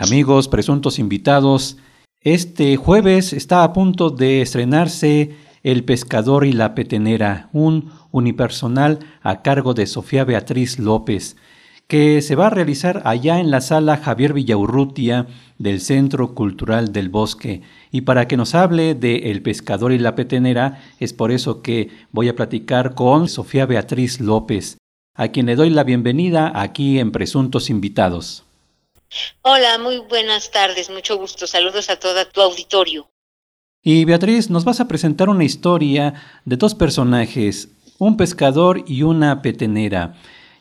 Amigos, presuntos invitados, este jueves está a punto de estrenarse El pescador y la petenera, un unipersonal a cargo de Sofía Beatriz López, que se va a realizar allá en la sala Javier Villaurrutia del Centro Cultural del Bosque. Y para que nos hable de El pescador y la petenera, es por eso que voy a platicar con Sofía Beatriz López, a quien le doy la bienvenida aquí en Presuntos Invitados. Hola, muy buenas tardes, mucho gusto. Saludos a todo tu auditorio. Y Beatriz, nos vas a presentar una historia de dos personajes, un pescador y una petenera.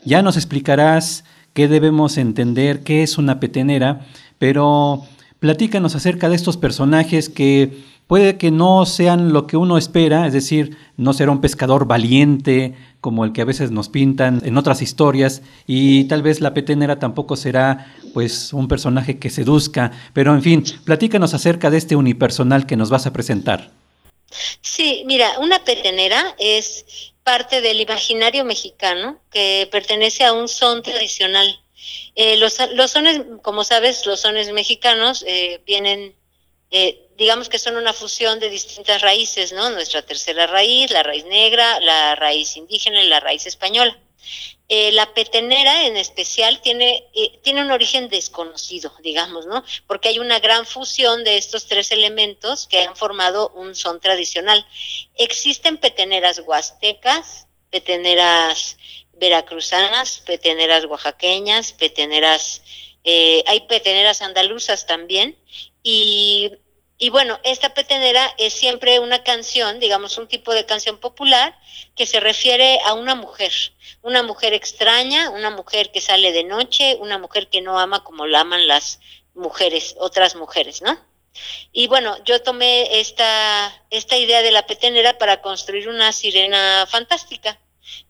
Ya nos explicarás qué debemos entender, qué es una petenera, pero platícanos acerca de estos personajes que puede que no sean lo que uno espera, es decir, no será un pescador valiente como el que a veces nos pintan en otras historias y tal vez la petenera tampoco será pues un personaje que seduzca, pero en fin, platícanos acerca de este unipersonal que nos vas a presentar. Sí, mira, una petenera es parte del imaginario mexicano que pertenece a un son tradicional. Eh, los, los, sones, como sabes, los sones mexicanos eh, vienen eh, digamos que son una fusión de distintas raíces, ¿no? Nuestra tercera raíz, la raíz negra, la raíz indígena y la raíz española. Eh, la petenera en especial tiene, eh, tiene un origen desconocido, digamos, ¿no? Porque hay una gran fusión de estos tres elementos que han formado un son tradicional. Existen peteneras huastecas, peteneras veracruzanas, peteneras oaxaqueñas, peteneras, hay peteneras andaluzas también, y, bueno, esta petenera es siempre una canción, digamos, un tipo de canción popular que se refiere a una mujer, una mujer extraña, una mujer que sale de noche, una mujer que no ama como la aman las mujeres, otras mujeres, ¿no? Y bueno, yo tomé esta, esta idea de la petenera para construir una sirena fantástica,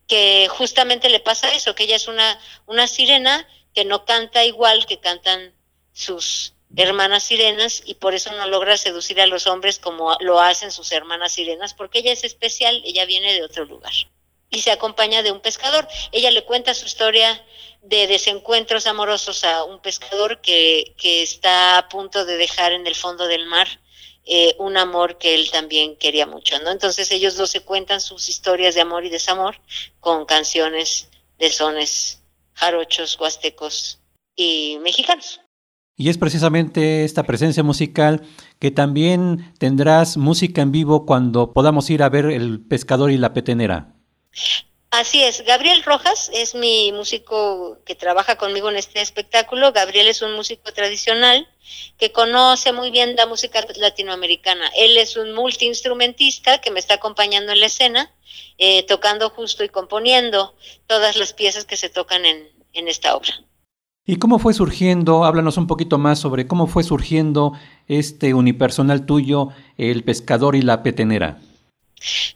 que justamente le pasa eso, que ella es una, una sirena que no canta igual que cantan sus hermanas sirenas y por eso no logra seducir a los hombres como lo hacen sus hermanas sirenas, porque ella es especial, ella viene de otro lugar y se acompaña de un pescador. Ella le cuenta su historia de desencuentros amorosos a un pescador que, que está a punto de dejar en el fondo del mar eh, un amor que él también quería mucho, ¿no? Entonces ellos dos se cuentan sus historias de amor y desamor con canciones de sones jarochos, huastecos y mexicanos. Y es precisamente esta presencia musical que también tendrás música en vivo cuando podamos ir a ver El pescador y la petenera. Así es, Gabriel Rojas es mi músico que trabaja conmigo en este espectáculo. Gabriel es un músico tradicional que conoce muy bien la música latinoamericana. Él es un multiinstrumentista que me está acompañando en la escena, eh, tocando justo y componiendo todas las piezas que se tocan en, en esta obra. ¿Y cómo fue surgiendo? Háblanos un poquito más sobre cómo fue surgiendo este unipersonal tuyo, el pescador y la petenera.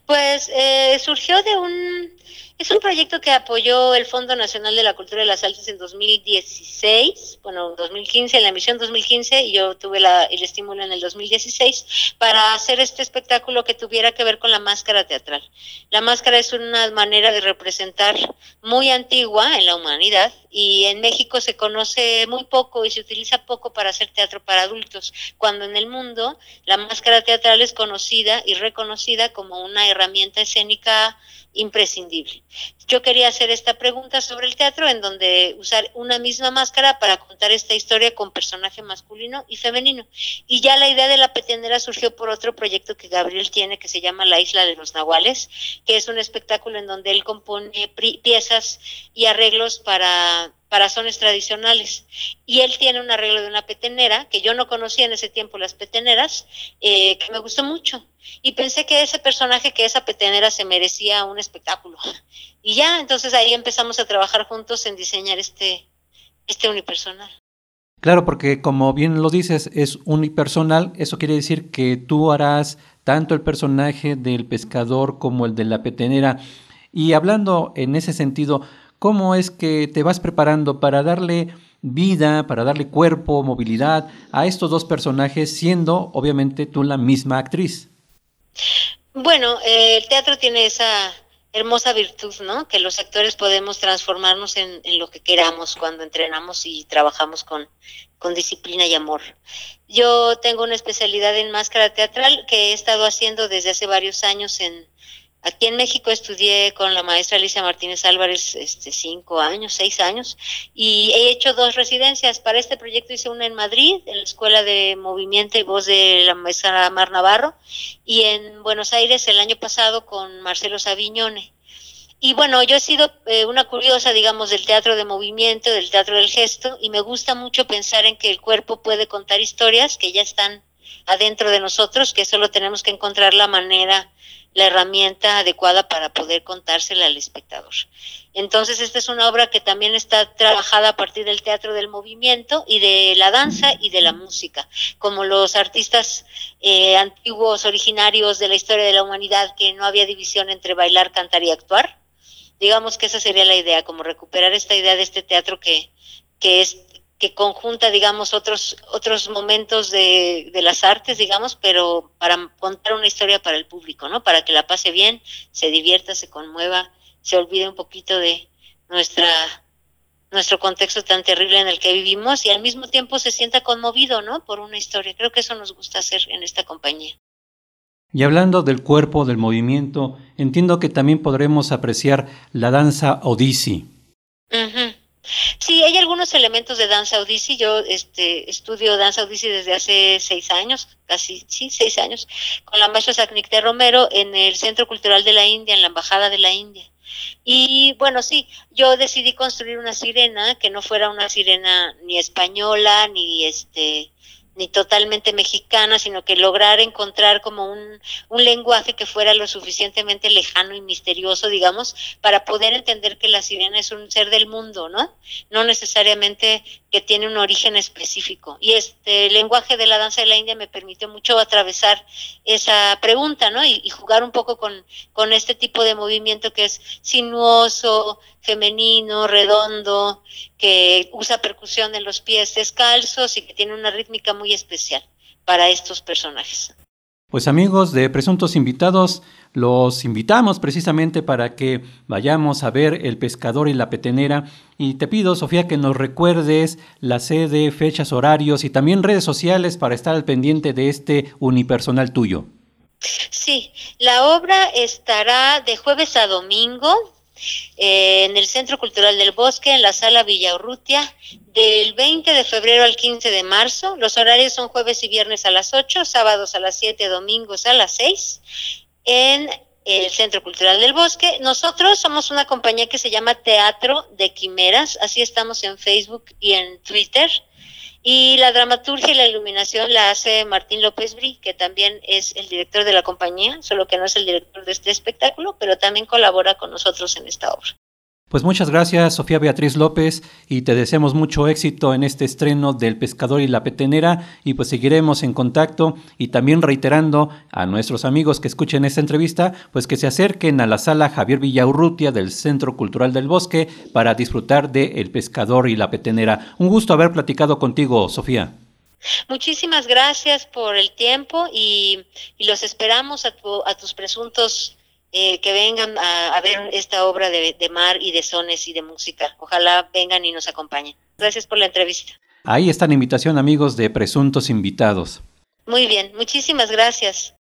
Pues eh, surgió de un es un proyecto que apoyó el Fondo Nacional de la Cultura de las Artes en 2016, bueno, 2015, en la emisión 2015, y yo tuve la, el estímulo en el 2016 para hacer este espectáculo que tuviera que ver con la máscara teatral. La máscara es una manera de representar muy antigua en la humanidad y en México se conoce muy poco y se utiliza poco para hacer teatro para adultos, cuando en el mundo la máscara teatral es conocida y reconocida como una herramienta escénica imprescindible. Yo quería hacer esta pregunta sobre el teatro en donde usar una misma máscara para contar esta historia con personaje masculino y femenino. Y ya la idea de la petenera surgió por otro proyecto que Gabriel tiene que se llama La Isla de los Nahuales, que es un espectáculo en donde él compone piezas y arreglos para para sones tradicionales. Y él tiene un arreglo de una petenera, que yo no conocía en ese tiempo las peteneras, eh, que me gustó mucho. Y pensé que ese personaje, que esa petenera, se merecía un espectáculo. Y ya, entonces ahí empezamos a trabajar juntos en diseñar este, este unipersonal. Claro, porque como bien lo dices, es unipersonal, eso quiere decir que tú harás tanto el personaje del pescador como el de la petenera. Y hablando en ese sentido, ¿Cómo es que te vas preparando para darle vida, para darle cuerpo, movilidad a estos dos personajes, siendo obviamente tú la misma actriz? Bueno, eh, el teatro tiene esa hermosa virtud, ¿no? Que los actores podemos transformarnos en, lo que queramos cuando entrenamos y trabajamos con, con disciplina y amor. Yo tengo una especialidad en máscara teatral que he estado haciendo desde hace varios años en aquí en México estudié con la maestra Alicia Martínez Álvarez este cinco años, seis años y he hecho dos residencias. Para este proyecto hice una en Madrid, en la Escuela de Movimiento y Voz de la maestra Mar Navarro y en Buenos Aires el año pasado con Marcelo Saviñone. Y bueno, yo he sido eh, una curiosa, digamos, del teatro de movimiento, del teatro del gesto, y me gusta mucho pensar en que el cuerpo puede contar historias que ya están adentro de nosotros, que solo tenemos que encontrar la manera, la herramienta adecuada para poder contársela al espectador. Entonces, esta es una obra que también está trabajada a partir del teatro del movimiento y de la danza y de la música, como los artistas eh, antiguos, originarios de la historia de la humanidad, que no había división entre bailar, cantar y actuar digamos que esa sería la idea, como recuperar esta idea de este teatro que, que es que conjunta, digamos, otros otros momentos de, de, las artes, digamos, pero para contar una historia para el público, ¿no? Para que la pase bien, se divierta, se conmueva, se olvide un poquito de nuestra nuestro contexto tan terrible en el que vivimos y al mismo tiempo se sienta conmovido, ¿no? Por una historia. Creo que eso nos gusta hacer en esta compañía. Y hablando del cuerpo, del movimiento, entiendo que también podremos apreciar la danza Odissi. Sí, hay algunos elementos de danza Odissi. Yo este, estudio danza Odissi desde hace seis años, casi, sí, seis años, con la maestra Sacnicte Romero en el Centro Cultural de la India, en la Embajada de la India. Y bueno, sí, yo decidí construir una sirena que no fuera una sirena ni española, ni este ni totalmente mexicana, sino que lograr encontrar como un, un, lenguaje que fuera lo suficientemente lejano y misterioso, digamos, para poder entender que la sirena es un ser del mundo, ¿no? No necesariamente que tiene un origen específico. Y este lenguaje de la danza de la India me permitió mucho atravesar esa pregunta, ¿no? Y, y jugar un poco con, con este tipo de movimiento que es sinuoso, femenino, redondo, que usa percusión en los pies descalzos y que tiene una rítmica muy especial para estos personajes. Pues amigos de Presuntos Invitados, los invitamos precisamente para que vayamos a ver El Pescador y la Petenera. Y te pido, Sofía, que nos recuerdes la sede, fechas, horarios y también redes sociales para estar al pendiente de este unipersonal tuyo. Sí, la obra estará de jueves a domingo eh, en el Centro Cultural del Bosque, en la Sala Villaurrutia, del 20 de febrero al 15 de marzo. Los horarios son jueves y viernes a las 8, sábados a las 7, domingos a las 6, en el Centro Cultural del Bosque. Nosotros somos una compañía que se llama Teatro de Quimeras, así estamos en Facebook y en Twitter. Y la dramaturgia y la iluminación la hace Martín López Bri, que también es el director de la compañía, solo que no es el director de este espectáculo, pero también colabora con nosotros en esta obra. Pues muchas gracias, Sofía Beatriz López, y te deseamos mucho éxito en este estreno del Pescador y la Petenera, y pues seguiremos en contacto y también reiterando a nuestros amigos que escuchen esta entrevista, pues que se acerquen a la sala Javier Villaurrutia del Centro Cultural del Bosque para disfrutar de El Pescador y la Petenera. Un gusto haber platicado contigo, Sofía. Muchísimas gracias por el tiempo y, los esperamos a, a tus presuntos eh, que vengan a, ver esta obra de, de, mar y de sones y de música. Ojalá vengan y nos acompañen. Gracias por la entrevista. Ahí está la invitación, amigos de Presuntos Invitados. Muy bien, muchísimas gracias.